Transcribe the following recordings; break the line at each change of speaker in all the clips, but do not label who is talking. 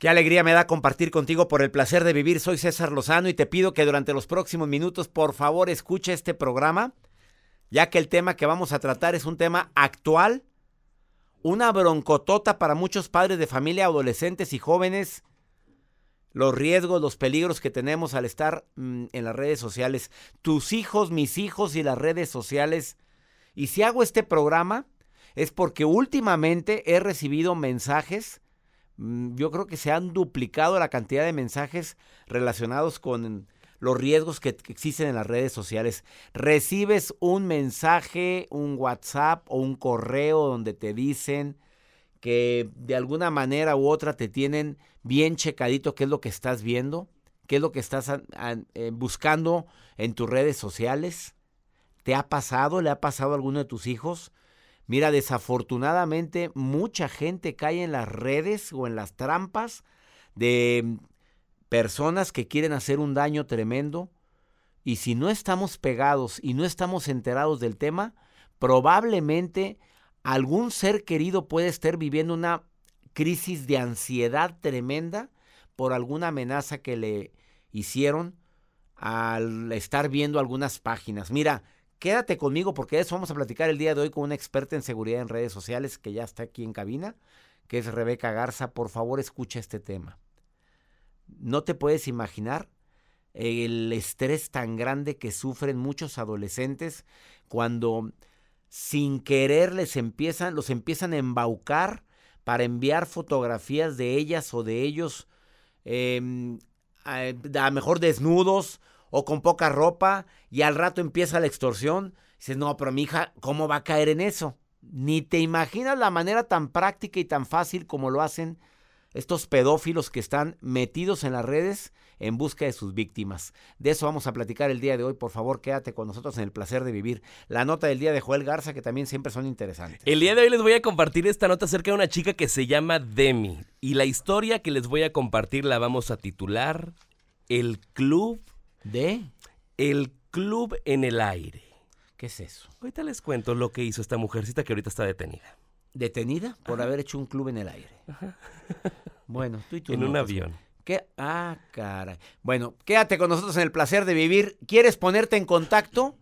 Qué alegría me da compartir contigo por el placer de vivir. Soy César Lozano y te pido que durante los próximos minutos, por favor, escuche este programa, ya que el tema que vamos a tratar es un tema actual, una broncotota para muchos padres de familia, adolescentes y jóvenes, los riesgos, los peligros que tenemos al estar mm, en las redes sociales, tus hijos, mis hijos y las redes sociales. Y si hago este programa es porque últimamente he recibido mensajes yo creo que se han duplicado la cantidad de mensajes relacionados con los riesgos que existen en las redes sociales. Recibes un mensaje, un WhatsApp o un correo donde te dicen que de alguna manera u otra te tienen bien checadito qué es lo que estás viendo, qué es lo que estás eh, buscando en tus redes sociales. ¿Te ha pasado? ¿Le ha pasado a alguno de tus hijos? Mira, desafortunadamente mucha gente cae en las redes o en las trampas de personas que quieren hacer un daño tremendo. Y si no estamos pegados y no estamos enterados del tema, probablemente algún ser querido puede estar viviendo una crisis de ansiedad tremenda por alguna amenaza que le hicieron al estar viendo algunas páginas. Mira, Quédate conmigo porque eso vamos a platicar el día de hoy con una experta en seguridad en redes sociales que ya está aquí en cabina, que es Rebeca Garza. Por favor, escucha este tema. No te puedes imaginar el estrés tan grande que sufren muchos adolescentes cuando sin querer les empiezan, los empiezan a embaucar para enviar fotografías de ellas o de ellos, eh, a, a mejor desnudos o con poca ropa y al rato empieza la extorsión. Dices, no, pero mi hija, ¿cómo va a caer en eso? Ni te imaginas la manera tan práctica y tan fácil como lo hacen estos pedófilos que están metidos en las redes en busca de sus víctimas. De eso vamos a platicar el día de hoy. Por favor, quédate con nosotros en el placer de vivir. La nota del día de Joel Garza, que también siempre son interesantes.
El día de hoy les voy a compartir esta nota acerca de una chica que se llama Demi. Y la historia que les voy a compartir la vamos a titular El Club
¿De?
El Club en el Aire.
¿Qué es eso?
Ahorita les cuento lo que hizo esta mujercita que ahorita está detenida.
¿Detenida? Por haber hecho un club en el aire. Bueno, tú y tú.
En un avión.
¿Qué? Ah, caray. Bueno, quédate con nosotros en el placer de vivir. ¿Quieres ponerte en contacto?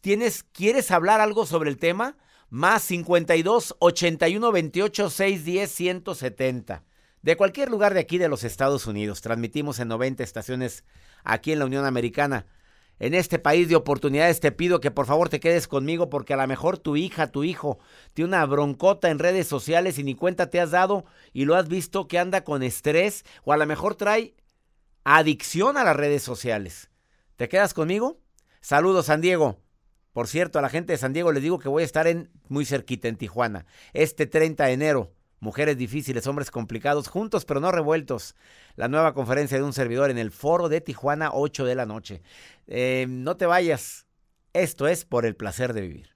¿Tienes, ¿Quieres hablar algo sobre el tema? Más 52 81 28 610 170. De cualquier lugar de aquí de los Estados Unidos. Transmitimos en 90 estaciones aquí en la Unión Americana. En este país de oportunidades te pido que por favor te quedes conmigo porque a lo mejor tu hija, tu hijo tiene una broncota en redes sociales y ni cuenta te has dado y lo has visto que anda con estrés o a lo mejor trae adicción a las redes sociales. ¿Te quedas conmigo? Saludos San Diego. Por cierto, a la gente de San Diego les digo que voy a estar en muy cerquita en Tijuana este 30 de enero Mujeres difíciles, hombres complicados, juntos pero no revueltos. La nueva conferencia de un servidor en el foro de Tijuana, 8 de la noche. Eh, no te vayas. Esto es por el placer de vivir.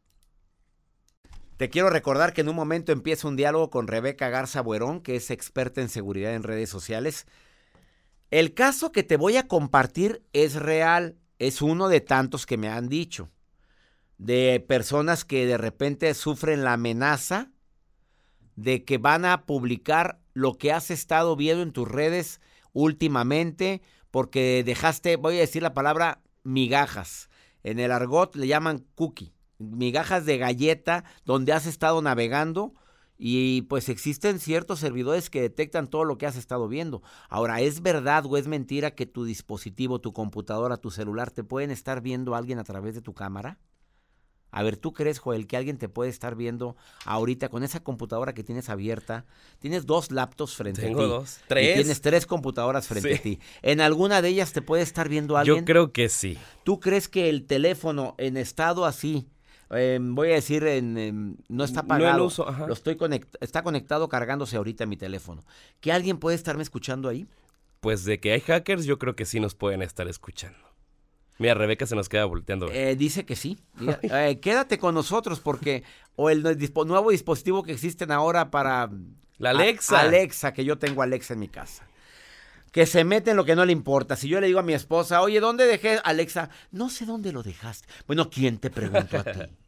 Te quiero recordar que en un momento empieza un diálogo con Rebeca Garza Buerón, que es experta en seguridad en redes sociales. El caso que te voy a compartir es real, es uno de tantos que me han dicho, de personas que de repente sufren la amenaza de que van a publicar lo que has estado viendo en tus redes últimamente, porque dejaste, voy a decir la palabra migajas. En el argot le llaman cookie, migajas de galleta donde has estado navegando y pues existen ciertos servidores que detectan todo lo que has estado viendo. Ahora, ¿es verdad o es mentira que tu dispositivo, tu computadora, tu celular te pueden estar viendo alguien a través de tu cámara? A ver, ¿tú crees, Joel, que alguien te puede estar viendo ahorita con esa computadora que tienes abierta? Tienes dos laptops frente
a ti.
Tengo
dos. ¿Tres?
tienes tres computadoras frente a ti. ¿En alguna de ellas te puede estar viendo alguien?
Yo creo que sí.
¿Tú crees que el teléfono en estado así, em, voy a decir, en, no está apagado,
no uso, ajá.
lo estoy está conectado cargándose ahorita mi teléfono, ¿que alguien puede estarme escuchando ahí?
Pues de que hay hackers, yo creo que sí nos pueden estar escuchando. Mira, Rebeca se nos queda volteando.
Eh, dice que sí. Eh, quédate con nosotros porque o el nuevo dispositivo que existen ahora para
la Alexa.
Alexa, que yo tengo Alexa en mi casa. Que se mete en lo que no le importa. Si yo le digo a mi esposa, oye, ¿dónde dejé Alexa? No sé dónde lo dejaste. Bueno, ¿quién te preguntó a ti?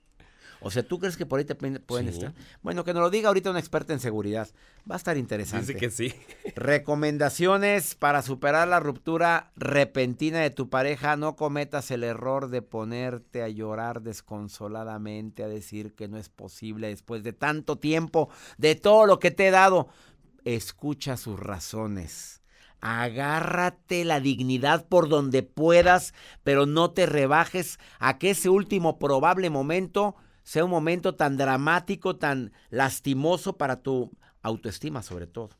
O sea, ¿tú crees que por ahí te pueden
Sí.
estar? Bueno, que nos lo diga ahorita una experta en seguridad. Va a estar interesante.
Dice que sí.
Recomendaciones para superar la ruptura repentina de tu pareja. No cometas el error de ponerte a llorar desconsoladamente, a decir que no es posible después de tanto tiempo, de todo lo que te he dado. Escucha sus razones. Agárrate la dignidad por donde puedas, pero no te rebajes a que ese último probable momento sea un momento tan dramático, tan lastimoso para tu autoestima sobre todo.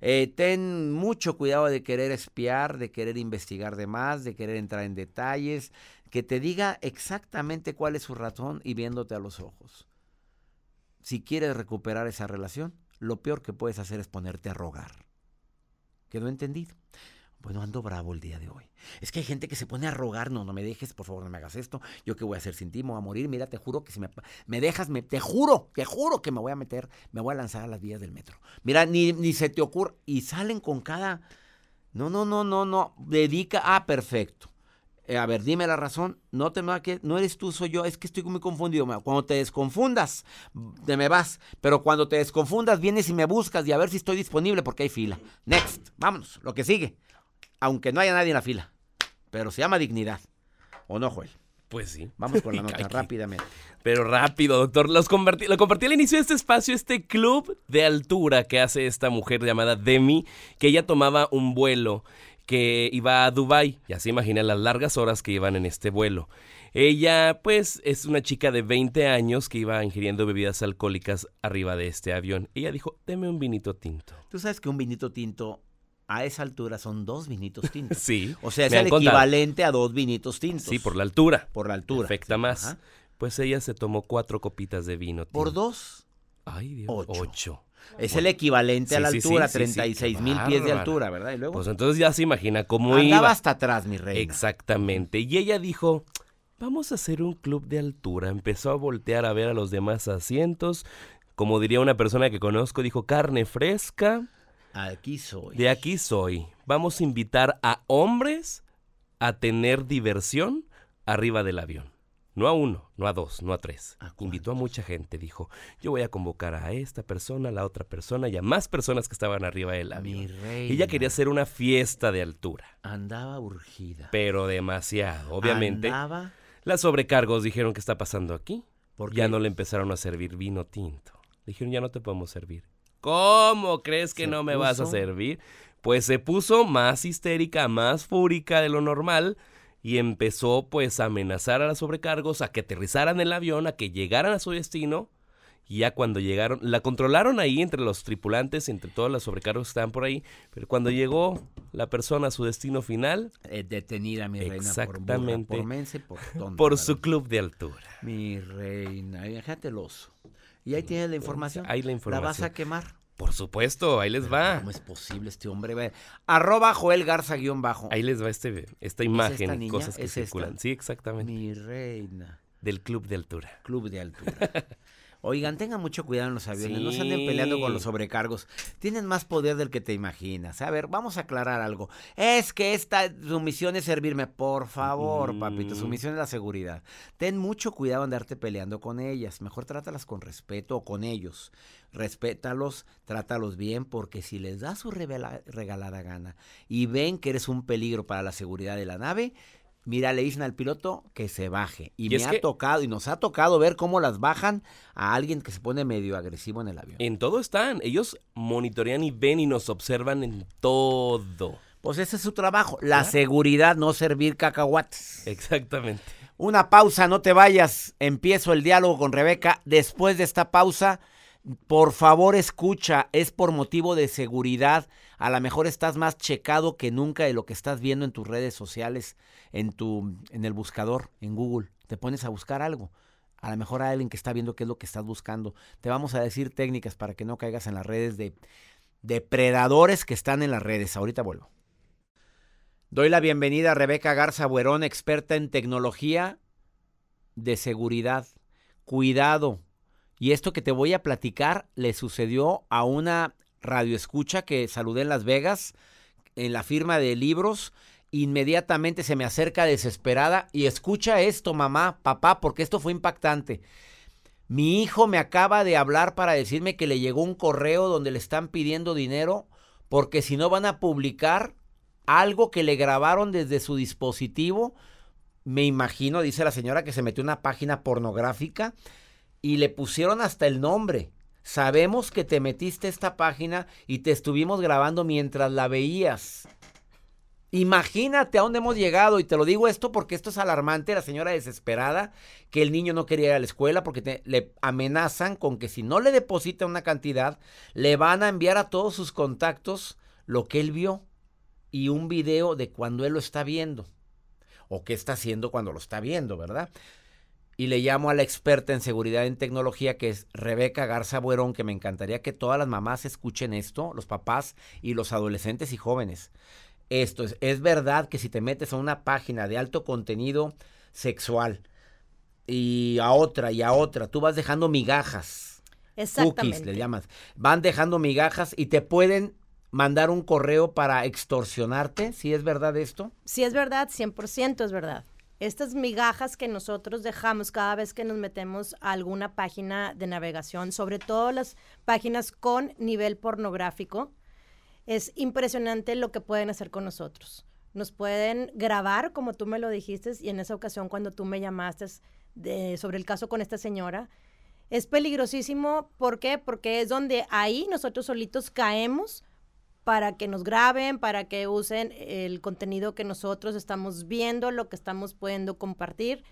Eh, ten mucho cuidado de querer espiar, de querer investigar de más, de querer entrar en detalles, que te diga exactamente cuál es su razón y viéndote a los ojos. Si quieres recuperar esa relación, lo peor que puedes hacer es ponerte a rogar. ¿Quedó entendido? Bueno, ando bravo el día de hoy. Es que hay gente que se pone a rogar, no, no me dejes, por favor, no me hagas esto. Yo qué voy a hacer sin ti, me voy a morir. Mira, te juro que si me, me dejas, te juro, te juro que me voy a meter, me voy a lanzar a las vías del metro. Mira, ni, ni se te ocurre. Y salen con cada... No, no, no, no, no. Dedica... Ah, perfecto. Eh, a ver, dime la razón. No te que no eres tú, soy yo. Es que estoy muy confundido. Cuando te desconfundas, te me vas. Pero cuando te desconfundas, vienes y me buscas y a ver si estoy disponible porque hay fila. Next, vámonos, lo que sigue. Aunque no haya nadie en la fila. Pero se llama dignidad. ¿O no, Joel?
Pues sí.
Vamos con la nota rápidamente.
Pero rápido, doctor. Los compartí, lo compartí al inicio de este espacio, este club de altura que hace esta mujer llamada Demi, que ella tomaba un vuelo que iba a Dubai. Ya se imagina las largas horas que iban en este vuelo. Ella, pues, es una chica de 20 años que iba ingiriendo bebidas alcohólicas arriba de este avión. Ella dijo, deme un vinito tinto.
Tú sabes que un vinito tinto a esa altura son dos vinitos tintos.
Sí.
O sea, es el
contado.
equivalente a dos vinitos tintos.
Sí, por la altura.
por la altura.
Afecta más.
Ajá.
Pues ella se tomó cuatro copitas de vino tinto.
Por dos.
Ay, Dios.
Ocho.
Ocho.
Es
Bueno.
el equivalente a la
sí,
altura,
sí, sí, qué
36 mil pies de altura, ¿verdad? Y luego
Pues entonces ya se imagina cómo
andaba
iba.
hasta atrás, mi reina.
Exactamente. Y ella dijo, vamos a hacer un club de altura. Empezó a voltear a ver a los demás asientos. Como diría una persona que conozco, dijo, carne fresca,
Aquí soy.
de aquí soy. Vamos a invitar a hombres a tener diversión arriba del avión. No a uno, no a dos, no a tres.
¿A
Invitó a mucha gente, dijo, yo voy a convocar a esta persona, a la otra persona y a más personas que estaban arriba del
Mi
avión.
reina.
Ella quería hacer una fiesta de altura,
Andaba urgida.
pero demasiado. Obviamente,
Andaba
las sobrecargos dijeron, ¿qué está pasando aquí?
porque
Ya no le empezaron a servir vino tinto. Le dijeron, ya no te podemos servir. ¿Cómo crees que no me vas a servir? Pues se puso más histérica, más fúrica de lo normal y empezó pues a amenazar a las sobrecargos, a que aterrizaran el avión, a que llegaran a su destino. Y ya cuando llegaron, la controlaron ahí entre los tripulantes, entre todas las sobrecargos que estaban por ahí. Pero cuando llegó la persona a su destino final,
eh, detenida, mi reina. Por, burra,
Exactamente.
por por
por
¿verdad?
su club de altura.
Mi reina, déjate el oso. Y ahí tienes la información.
Ahí la
¿La
información.
vas a quemar?
Por supuesto, ahí les va.
¿Cómo es posible este hombre? Arroba Joel Garza guion bajo.
Ahí les va este, esta imagen
esta
y
niña?
cosas que
¿Es esta?
circulan. Sí, exactamente.
Mi reina.
Del club de altura.
Club de altura. Oigan, tengan mucho cuidado en los aviones, no se anden peleando con los sobrecargos. Tienen más poder del que te imaginas. A ver, vamos a aclarar algo. Es que esta su misión es servirme. Por favor,
Mm.
papito, su misión es la seguridad. Ten mucho cuidado en andarte peleando con ellas. Mejor trátalas con respeto o con ellos. Respétalos, trátalos bien, porque si les das su regalada gana y ven que eres un peligro para la seguridad de la nave, Mira, le dicen al piloto que se baje. Y,
Y
me ha
que-
tocado, y nos ha tocado ver cómo las bajan a alguien que se pone medio agresivo en el avión.
En todo están. Ellos monitorean y ven y nos observan en todo.
Pues ese es su trabajo. La seguridad, no servir cacahuates.
Exactamente.
Una pausa, no te vayas. Empiezo el diálogo con Rebeca. Después de esta pausa, por favor escucha. Es por motivo de seguridad. A lo mejor estás más checado que nunca de lo que estás viendo en tus redes sociales, en tu, en el buscador, en Google. Te pones a buscar algo. A lo mejor hay alguien que está viendo qué es lo que estás buscando. Te vamos a decir técnicas para que no caigas en las redes de depredadores que están en las redes. Ahorita vuelvo. Doy la bienvenida a Rebeca Garza Buerón, experta en tecnología de seguridad. Cuidado. Y esto que te voy a platicar le sucedió a una radioescucha que saludé en Las Vegas, en la firma de libros. Inmediatamente se me acerca desesperada y escucha esto, mamá, papá, porque esto fue impactante. Mi hijo me acaba de hablar para decirme que le llegó un correo donde le están pidiendo dinero porque si no van a publicar algo que le grabaron desde su dispositivo. Me imagino, dice la señora, que se metió una página pornográfica y le pusieron hasta el nombre. Sabemos que te metiste esta página y te estuvimos grabando mientras la veías. Imagínate a dónde hemos llegado y te lo digo esto porque esto es alarmante, la señora desesperada, que el niño no quería ir a la escuela porque le amenazan con que si no le deposita una cantidad, le van a enviar a todos sus contactos lo que él vio y un video de cuando él lo está viendo o qué está haciendo cuando lo está viendo, ¿verdad? Y le llamo a la experta en seguridad en tecnología, que es Rebeca Garza Buerón, que me encantaría que todas las mamás escuchen esto, los papás y los adolescentes y jóvenes. Esto es, es verdad que si te metes a una página de alto contenido sexual y a otra y a otra, tú vas dejando migajas.
Exactamente.
Cookies le llamas. Van dejando migajas y te pueden mandar un correo para extorsionarte, si es verdad esto.
Si es verdad, 100% es verdad estas migajas que nosotros dejamos cada vez que nos metemos a alguna página de navegación, sobre todo las páginas con nivel pornográfico, es impresionante lo que pueden hacer con nosotros. Nos pueden grabar, como tú me lo dijiste, y en esa ocasión cuando tú me llamaste sobre el caso con esta señora, es peligrosísimo. ¿Por qué? Porque es donde ahí nosotros solitos caemos para que nos graben, para que usen el contenido que nosotros estamos viendo, lo que estamos pudiendo compartir.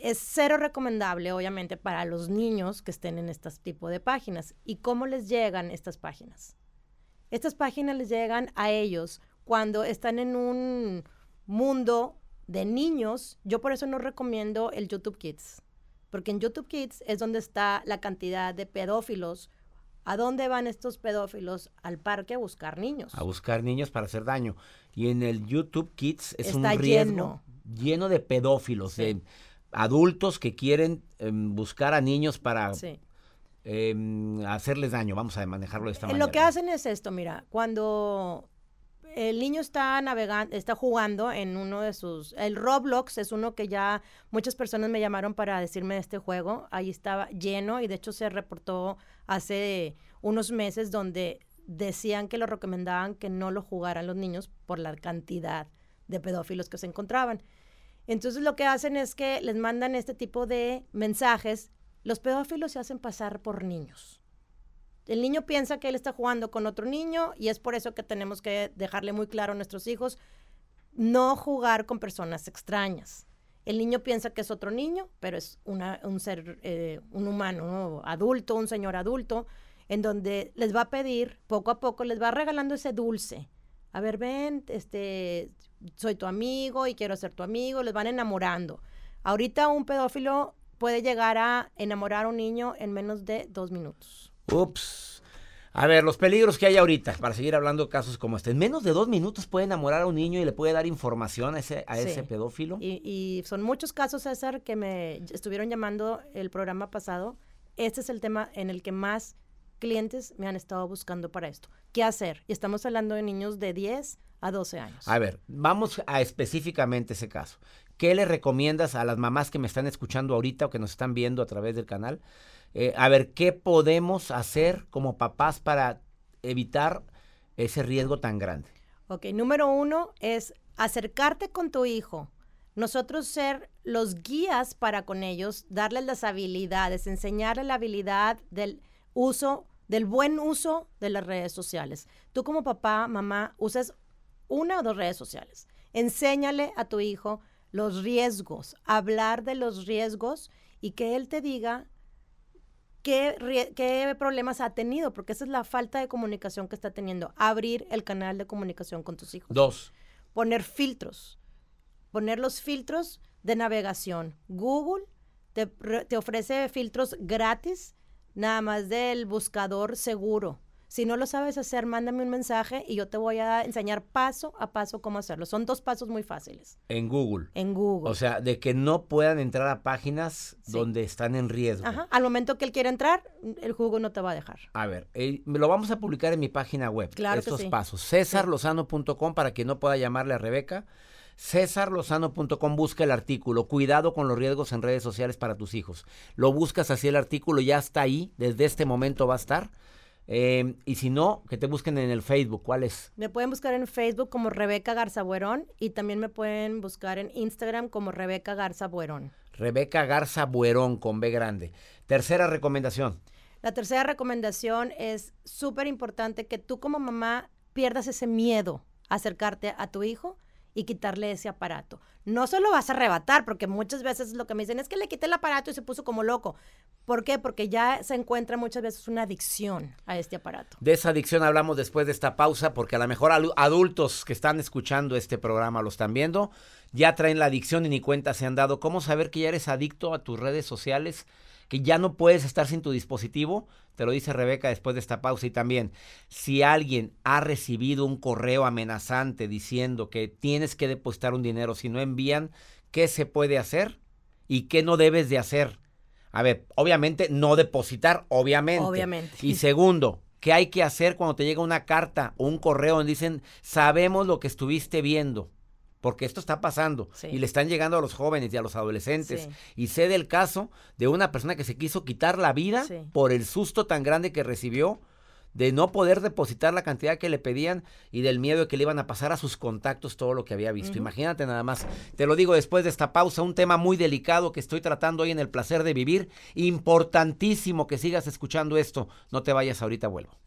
Es cero recomendable, obviamente, para los niños que estén en este tipo de páginas. ¿Y cómo les llegan estas páginas? Estas páginas les llegan a ellos cuando están en un mundo de niños. Yo por eso no recomiendo el YouTube Kids, porque en YouTube Kids es donde está la cantidad de pedófilos ¿A dónde van estos pedófilos? Al parque a buscar niños.
A buscar niños para hacer daño. Y en el YouTube Kids es un riesgo lleno, de pedófilos, de adultos que quieren em, buscar a niños para em, hacerles daño. Vamos a manejarlo de esta manera.
Lo que hacen es esto, mira, cuando el niño está navegando, está jugando en uno de sus, el Roblox es uno que ya muchas personas me llamaron para decirme de este juego, ahí estaba lleno y de hecho se reportó hace unos meses donde decían que lo recomendaban que no lo jugaran los niños por la cantidad de pedófilos que se encontraban. Entonces lo que hacen es que les mandan este tipo de mensajes. Los pedófilos se hacen pasar por niños. El niño piensa que él está jugando con otro niño y es por eso que tenemos que dejarle muy claro a nuestros hijos no jugar con personas extrañas. El niño piensa que es otro niño, pero es un ser, eh, un humano adulto, un señor adulto, en donde les va a pedir, poco a poco, les va regalando ese dulce. A ver, ven, este, soy tu amigo y quiero ser tu amigo, les van enamorando. Ahorita un pedófilo puede llegar a enamorar a un niño en menos de dos minutos.
Ups. A ver, los peligros que hay ahorita, para seguir hablando de casos como este. En menos de dos minutos puede enamorar a un niño y le puede dar información a ese, a ese pedófilo.
Y, y, son muchos casos, César, que me estuvieron llamando el programa pasado. Este es el tema en el que más clientes me han estado buscando para esto. ¿Qué hacer? Y estamos hablando de niños de 10 a 12 años.
A ver, vamos a específicamente ese caso. ¿Qué le recomiendas a las mamás que me están escuchando ahorita o que nos están viendo a través del canal? Eh, a ver, ¿qué podemos hacer como papás para evitar ese riesgo tan grande?
Ok, número uno es acercarte con tu hijo. Nosotros ser los guías para con ellos, darles las habilidades, enseñarles la habilidad del uso, del buen uso de las redes sociales. Tú como papá, mamá, usas una o dos redes sociales. Enséñale a tu hijo los riesgos, hablar de los riesgos y que él te diga ¿Qué, problemas ha tenido? Porque esa es la falta de comunicación que está teniendo. Abrir el canal de comunicación con tus hijos.
Dos.
Poner filtros. Poner los filtros de navegación. Google te, te ofrece filtros gratis, nada más del buscador seguro. Si no lo sabes hacer, mándame un mensaje y yo te voy a enseñar paso a paso cómo hacerlo. Son dos pasos muy fáciles.
En Google.
En Google.
O sea, de que no puedan entrar a páginas donde están en riesgo.
Ajá. Al momento que él quiera entrar, el Google no te va a dejar.
A ver, eh, me lo vamos a publicar en mi página web.
Claro
estos
que sí.
pasos. Cesarlozano.com para quien no pueda llamarle a Rebeca. cesarlozano.com, busca el artículo. Cuidado con los riesgos en redes sociales para tus hijos. Lo buscas así el artículo, ya está ahí, desde este momento va a estar. Eh, y si no, que te busquen en el Facebook. ¿Cuál es?
Me pueden buscar en Facebook como Rebeca Garza Buerón y también me pueden buscar en Instagram como Rebeca Garza Buerón.
Rebeca Garza Buerón con B grande. Tercera recomendación.
La tercera recomendación es súper importante que tú como mamá pierdas ese miedo a acercarte a tu hijo y quitarle ese aparato. No solo vas a arrebatar, porque muchas veces lo que me dicen es que le quité el aparato y se puso como loco. ¿Por qué? Porque ya se encuentra muchas veces una adicción a este aparato.
De esa adicción hablamos después de esta pausa, porque a lo mejor adultos que están escuchando este programa lo están viendo, ya traen la adicción y ni cuenta se han dado. ¿Cómo saber que ya eres adicto a tus redes sociales? Que ya no puedes estar sin tu dispositivo, te lo dice Rebeca después de esta pausa y también, si alguien ha recibido un correo amenazante diciendo que tienes que depositar un dinero, si no envían, ¿qué se puede hacer y qué no debes de hacer? A ver, obviamente no depositar, obviamente.
Obviamente.
Y segundo, ¿qué hay que hacer cuando te llega una carta o un correo donde dicen, sabemos lo que estuviste viendo? Porque esto está pasando y le están llegando a los jóvenes y a los adolescentes. Y sé del caso de una persona que se quiso quitar la vida por el susto tan grande que recibió de no poder depositar la cantidad que le pedían y del miedo de que le iban a pasar a sus contactos todo lo que había visto. Imagínate nada más. Te lo digo después de esta pausa, un tema muy delicado que estoy tratando hoy en el placer de vivir. Importantísimo que sigas escuchando esto. No te vayas ahorita, vuelvo.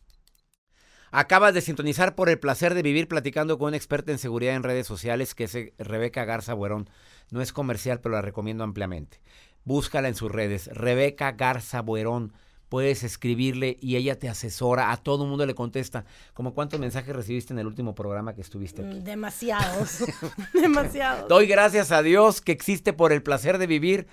Acabas de sintonizar por el placer de vivir platicando con un experta en seguridad en redes sociales que es eh, Rebeca Garza Buerón. No es comercial, pero la recomiendo ampliamente. Búscala en sus redes. Rebeca Garza Buerón. Puedes escribirle y ella te asesora. A todo el mundo le contesta. ¿Cómo cuántos mensajes recibiste en el último programa que estuviste aquí?
Mm, demasiados. Demasiados.
Doy gracias a Dios que existe por el placer de vivir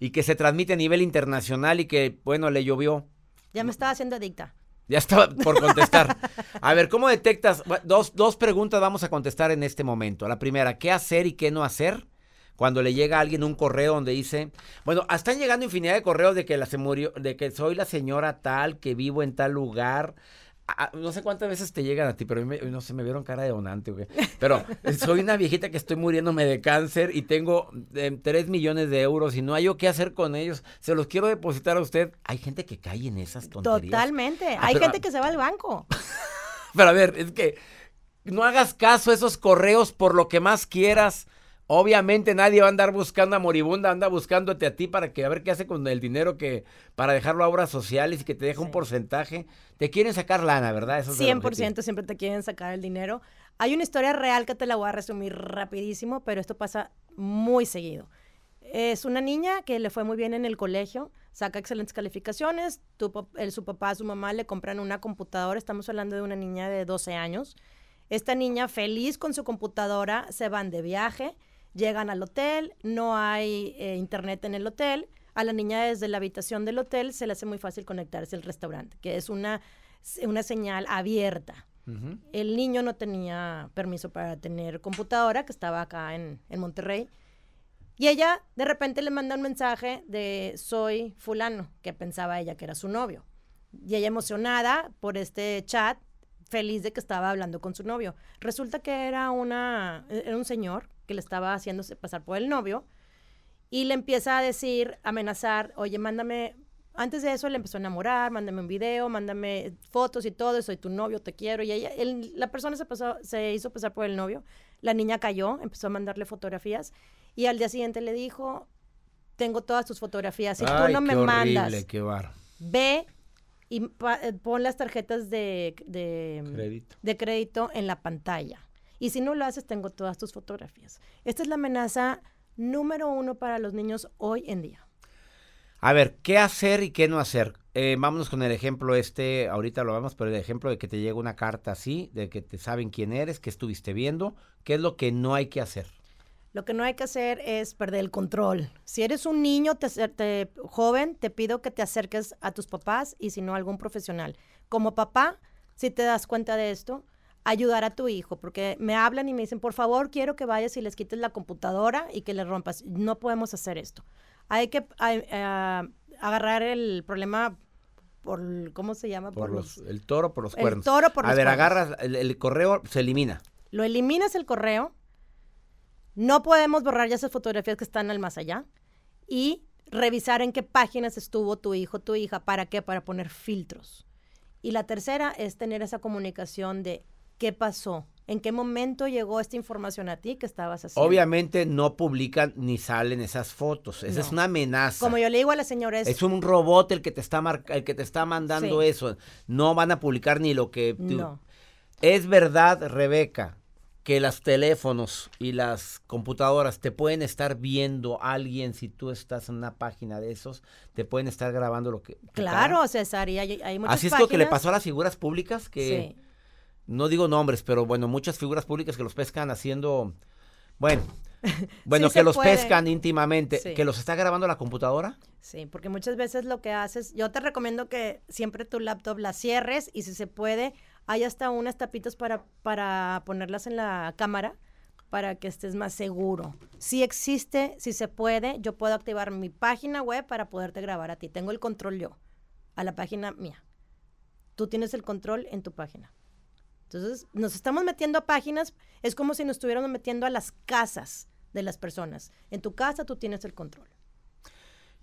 y que se transmite a nivel internacional y que, bueno, le llovió.
Ya me estaba haciendo adicta.
Ya estaba por contestar. A ver, ¿cómo detectas? Dos, dos preguntas vamos a contestar en este momento. La primera, ¿qué hacer y qué no hacer? Cuando le llega a alguien un correo donde dice, bueno, están llegando infinidad de correos de que la se murió, de que soy la señora tal, que vivo en tal lugar, no sé cuántas veces te llegan a ti, pero no sé, me vieron cara de donante, güey. Pero soy una viejita que estoy muriéndome de cáncer y tengo eh, tres 3 millones de euros y no hay yo qué hacer con ellos. Se los quiero depositar a usted. Hay gente que cae en esas tonterías.
Totalmente. Ah, hay gente que se va al banco.
pero a ver, es que no hagas caso a esos correos por lo que más quieras. Obviamente nadie va a andar buscando a moribunda, anda buscándote a ti para que a ver qué hace con el dinero que para dejarlo a obras sociales y que te deja un porcentaje. Te quieren sacar lana, ¿verdad?
Eso 100% siempre te quieren sacar el dinero. Hay una historia real que te la voy a resumir rapidísimo, pero esto pasa muy seguido. Es una niña que le fue muy bien en el colegio, saca excelentes calificaciones, el, su papá, su mamá le compran una computadora, estamos hablando de una niña de 12 años. Esta niña feliz con su computadora, se van de viaje, Llegan al hotel, no hay eh, internet en el hotel. A la niña desde la habitación del hotel se le hace muy fácil conectarse al restaurante, que es una, una señal abierta. El niño no tenía permiso para tener computadora, que estaba acá en, en Monterrey. Y ella de repente le manda un mensaje de soy fulano, que pensaba ella que era su novio. Y ella emocionada por este chat, feliz de que estaba hablando con su novio. Resulta que era, una, era un señor que le estaba haciéndose pasar por el novio, y le empieza a decir, amenazar, oye, mándame, antes de eso le empezó a enamorar, mándame un video, mándame fotos y todo, soy tu novio, te quiero, y ella, la persona se, pasó, se hizo pasar por el novio, la niña cayó, empezó a mandarle fotografías, y al día siguiente le dijo, tengo todas tus fotografías, si tú no me mandas,
qué
ve y eh, pon las tarjetas de, de crédito en la pantalla. Y si no lo haces, tengo todas tus fotografías. Esta es la amenaza número uno para los niños hoy en día.
A ver, ¿qué hacer y qué no hacer? Eh, vámonos con el ejemplo este, ahorita lo vamos, pero el ejemplo de que te llega una carta así, de que te saben quién eres, que estuviste viendo, ¿qué es lo que no hay que hacer?
Lo que no hay que hacer es perder el control. Si eres un niño te, joven, te pido que te acerques a tus papás y si no a algún profesional. Como papá, si te das cuenta de esto, ayudar a tu hijo, porque me hablan y me dicen, por favor, quiero que vayas y les quites la computadora y que le rompas. No podemos hacer esto. Hay que eh, agarrar el problema por, ¿cómo se llama?
Por, los, el toro por los
el
cuernos.
toro por
a ver, agarras, el, correo se elimina.
Lo eliminas el correo No podemos borrar ya esas fotografías que están al más allá. Y revisar en qué páginas estuvo tu hijo, tu hija. ¿Para qué? Para poner filtros. Y la tercera es tener esa comunicación de qué pasó, en qué momento llegó esta información a ti que estabas haciendo.
Obviamente no publican ni salen esas fotos. Esa es una amenaza.
Como yo le digo a la señora, es,
es un robot el que te está el que te está mandando eso. No van a publicar ni lo que
No.
Es verdad, Rebeca, que los teléfonos y las computadoras te pueden estar viendo alguien si tú estás en una página de esos, te pueden estar grabando lo que
Claro, César, y hay, hay muchas
Así es lo que le pasó a las figuras públicas que no digo nombres, pero bueno, muchas figuras públicas que los pescan haciendo bueno, bueno, que los pescan íntimamente, que los está grabando la computadora.
Sí, porque muchas veces lo que haces, yo te recomiendo que siempre tu laptop la cierres y si se puede, hay hasta unas tapitas para, para ponerlas en la cámara para que estés más seguro. Si existe, si se puede, yo puedo activar mi página web para poderte grabar a ti. Tengo el control yo, a la página mía. Tú tienes el control en tu página. Entonces, nos estamos metiendo a páginas, es como si nos estuviéramos metiendo a las casas de las personas. En tu casa tú tienes el control.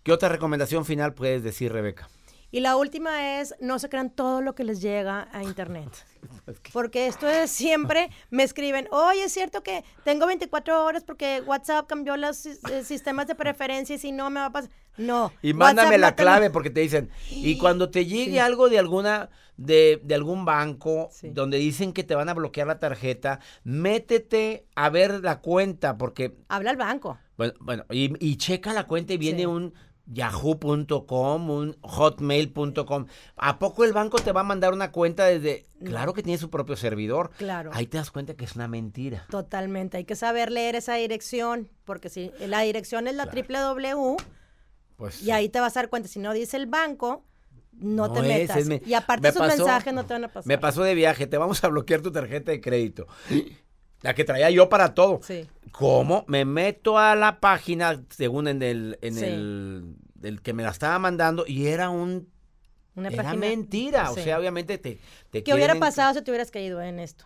¿Qué otra recomendación final puedes decir, Rebeca?
Y la última es, no se crean todo lo que les llega a internet. Porque esto es siempre, me escriben, oye, es cierto que tengo 24 horas porque WhatsApp cambió los eh, sistemas de preferencia y si no me va a pasar. No.
Y mándame la clave porque te dicen, y cuando te llegue algo de alguna, de, de algún banco donde dicen que te van a bloquear la tarjeta, métete a ver la cuenta porque...
Habla al banco.
Bueno, bueno y, y checa la cuenta y viene un yahoo.com, un hotmail.com. ¿A poco el banco te va a mandar una cuenta desde... Claro que tiene su propio servidor.
Claro.
Ahí te das cuenta que es una mentira.
Totalmente. Hay que saber leer esa dirección, porque si la dirección es la www, pues, y ahí te vas a dar cuenta. Si no dice el banco, no, te metas. y aparte esos mensajes no te van a pasar.
Me pasó de viaje, te vamos a bloquear tu tarjeta de crédito. La que traía yo para todo.
Sí.
¿Cómo? Me meto a la página, según en el, en el, que me la estaba mandando, y era un
una
era mentira. O sea, obviamente te, te
¿Qué hubiera pasado si te hubieras caído en esto?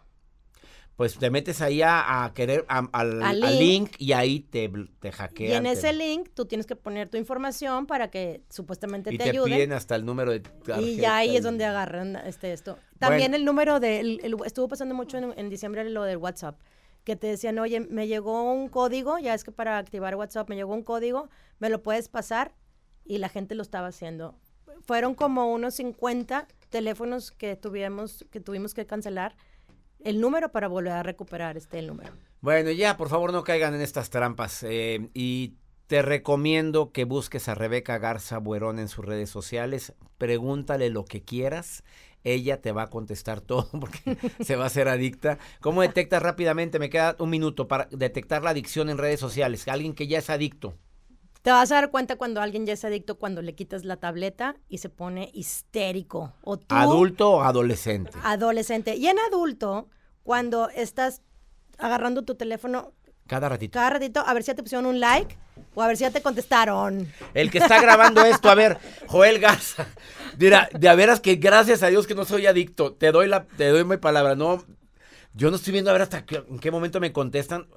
Pues te metes ahí a, querer al, link. y ahí te, te hackean.
Y en ese link tú tienes que poner tu información para que supuestamente te, ayude.
Y te piden hasta el número de
Y ya ahí es donde agarran este esto. También el número de estuvo pasando mucho en, diciembre lo del WhatsApp que te decían, oye, me llegó un código, ya es que para activar WhatsApp me llegó un código, me lo puedes pasar y la gente lo estaba haciendo. Fueron como unos 50 teléfonos que tuvimos que, tuvimos que cancelar el número para volver a recuperar este número.
Bueno, ya, por favor no caigan en estas trampas eh, y te recomiendo que busques a Rebeca Garza Buerón en sus redes sociales, pregúntale lo que quieras ella te va a contestar todo porque se va a hacer adicta. ¿Cómo detectas rápidamente? Me queda un minuto para detectar la adicción en redes sociales. Alguien que ya es adicto.
Te vas a dar cuenta cuando alguien ya es adicto cuando le quitas la tableta y se pone histérico. O
¿Adulto o adolescente?
Adolescente. Y en adulto, cuando estás agarrando tu teléfono.
Cada ratito.
Cada ratito, a ver si ya te pusieron un like o a ver si ya te contestaron.
El que está grabando esto, a ver, Joel Garza. Mira, de veras que gracias a Dios que no soy adicto. Te doy la, te doy mi palabra. No, yo no estoy viendo a ver hasta en qué momento me contestan.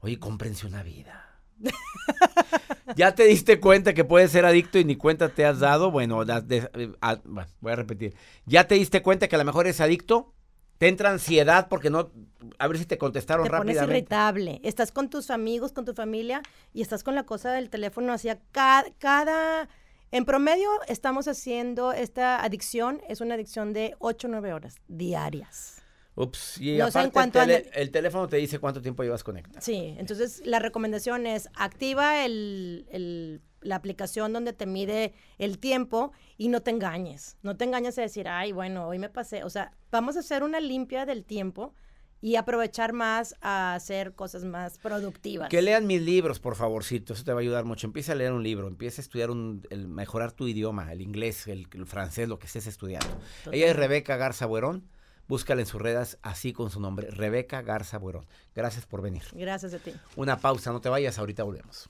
Oye, cómprense una vida. ¿Ya te diste cuenta que puedes ser adicto y ni cuenta te has dado? Bueno, voy a repetir. ¿Ya te diste cuenta que a lo mejor eres adicto? Te entra ansiedad porque no. A ver si te contestaron
te
rápidamente.
Pones irritable. Estás con tus amigos, con tu familia y estás con la cosa del teléfono hacia cada, cada. En promedio, estamos haciendo esta adicción, es una adicción de 8 o 9 horas diarias.
Ups, y aparte el, teléfono te dice cuánto tiempo llevas conectado.
Sí, entonces la recomendación es activa el, el la aplicación donde te mide el tiempo y no te engañes. No te engañes a decir, ay, bueno, hoy me pasé. O sea, vamos a hacer una limpia del tiempo y aprovechar más a hacer cosas más productivas.
Que lean mis libros, por favorcito, eso te va a ayudar mucho. Empieza a leer un libro, empieza a estudiar, un, el, mejorar tu idioma, el inglés, el, francés, lo que estés estudiando. Ella es Rebeca Garza Buerón. Búscala en sus redes así con su nombre, Rebeca Garza Buerón. Gracias por venir.
Gracias a ti.
Una pausa, no te vayas, ahorita volvemos.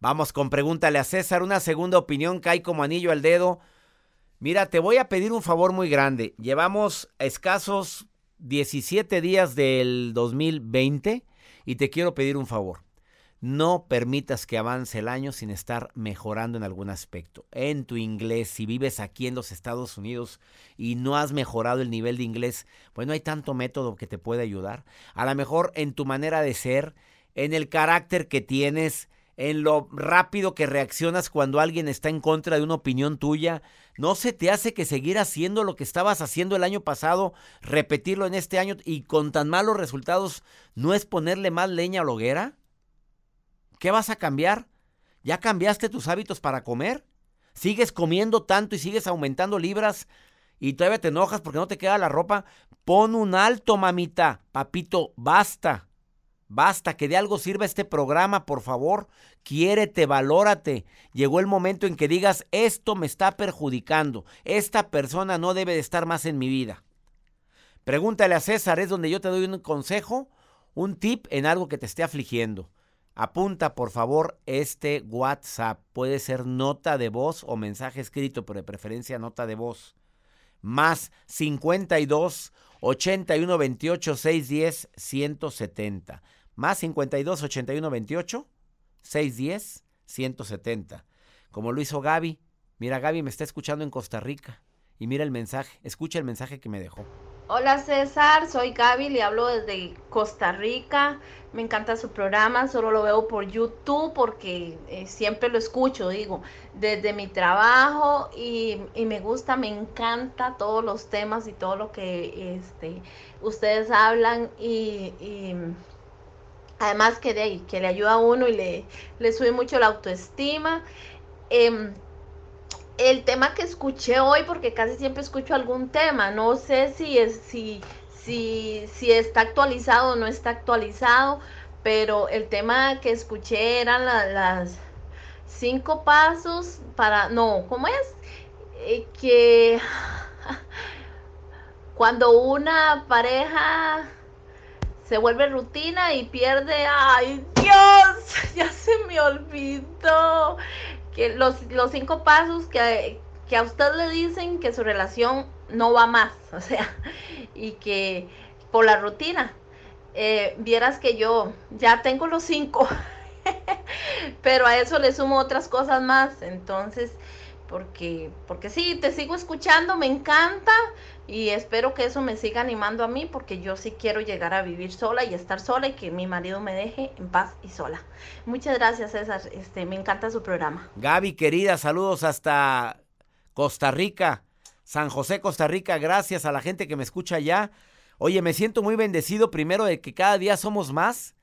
Vamos con pregúntale a César, una segunda opinión cae como anillo al dedo. Mira, te voy a pedir un favor muy grande. Llevamos escasos 17 días del 2020 y te quiero pedir un favor. No permitas que avance el año sin estar mejorando en algún aspecto. En tu inglés, si vives aquí en los Estados Unidos y no has mejorado el nivel de inglés, pues no hay tanto método que te pueda ayudar. A lo mejor en tu manera de ser, en el carácter que tienes, en lo rápido que reaccionas cuando alguien está en contra de una opinión tuya. ¿No se te hace que seguir haciendo lo que estabas haciendo el año pasado, repetirlo en este año y con tan malos resultados, no es ponerle más leña a la hoguera? ¿Qué vas a cambiar? ¿Ya cambiaste tus hábitos para comer? ¿Sigues comiendo tanto y sigues aumentando libras y todavía te enojas porque no te queda la ropa? Pon un alto, mamita. Papito, basta. Basta, que de algo sirva este programa, por favor. Quiérete, valórate. Llegó el momento en que digas, esto me está perjudicando. Esta persona no debe de estar más en mi vida. Pregúntale a César, es donde yo te doy un consejo, un tip en algo que te esté afligiendo. Apunta, por favor, este WhatsApp. Puede ser nota de voz o mensaje escrito, pero de preferencia nota de voz. Más 52 81 28 610 170. Más 52 81 28 610 170. Como lo hizo Gaby. Mira, Gaby me está escuchando en Costa Rica. Y mira el mensaje. Escucha el mensaje que me dejó.
Hola César, soy Gaby, le hablo desde Costa Rica. Me encanta su programa, solo lo veo por YouTube porque eh, siempre lo escucho, digo, desde mi trabajo y, me gusta, me encanta todos los temas y todo lo que este, ustedes hablan y, además que, de, que le ayuda a uno y le, le sube mucho la autoestima. Em, el tema que escuché hoy, porque casi siempre escucho algún tema, no sé si es, si, si, si está actualizado o no está actualizado, pero el tema que escuché eran las cinco pasos para, no, ¿cómo es? Eh, que cuando una pareja se vuelve rutina y pierde, ay Dios, ya se me olvidó los, cinco pasos que, a usted le dicen que su relación no va más, o sea, y que por la rutina, eh, vieras que yo ya tengo los cinco, pero a eso le sumo otras cosas más, entonces, porque, porque sí, te sigo escuchando, me encanta, y espero que eso me siga animando a mí porque yo sí quiero llegar a vivir sola y estar sola y que mi marido me deje en paz y sola. Muchas gracias César, este, me encanta su programa.
Gaby querida, saludos hasta Costa Rica, San José, Costa Rica, gracias a la gente que me escucha allá. Oye, me siento muy bendecido primero de que cada día somos más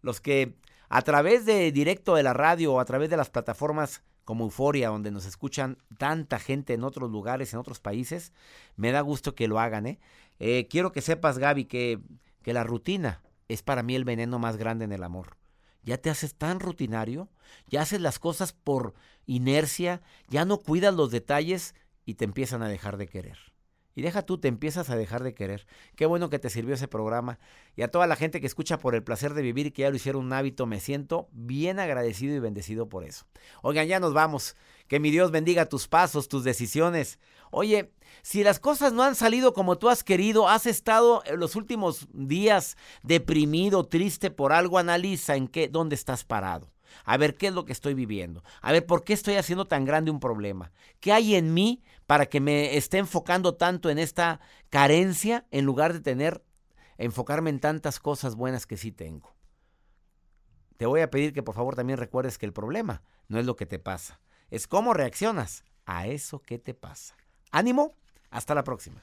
los que a través de directo de la radio o a través de las plataformas como Euforia, donde nos escuchan tanta gente en otros lugares, en otros países, me da gusto que lo hagan. ¿eh? eh quiero que sepas, Gaby, que, que la rutina es para mí el veneno más grande en el amor. Ya te haces tan rutinario, ya haces las cosas por inercia, ya no cuidas los detalles y te empiezan a dejar de querer. Y deja tú, te empiezas a dejar de querer. Qué bueno que te sirvió ese programa. Y a toda la gente que escucha por el placer de vivir que ya lo hicieron un hábito, me siento bien agradecido y bendecido por eso. Oigan, ya nos vamos. Que mi Dios bendiga tus pasos, tus decisiones. Oye, si las cosas no han salido como tú has querido, has estado en los últimos días deprimido, triste por algo, analiza en qué, dónde estás parado. A ver qué es lo que estoy viviendo. A ver por qué estoy haciendo tan grande un problema. ¿Qué hay en mí para que me esté enfocando tanto en esta carencia en lugar de tener, enfocarme en tantas cosas buenas que sí tengo. Te voy a pedir que por favor también recuerdes que el problema no es lo que te pasa, es cómo reaccionas a eso que te pasa. Ánimo, hasta la próxima.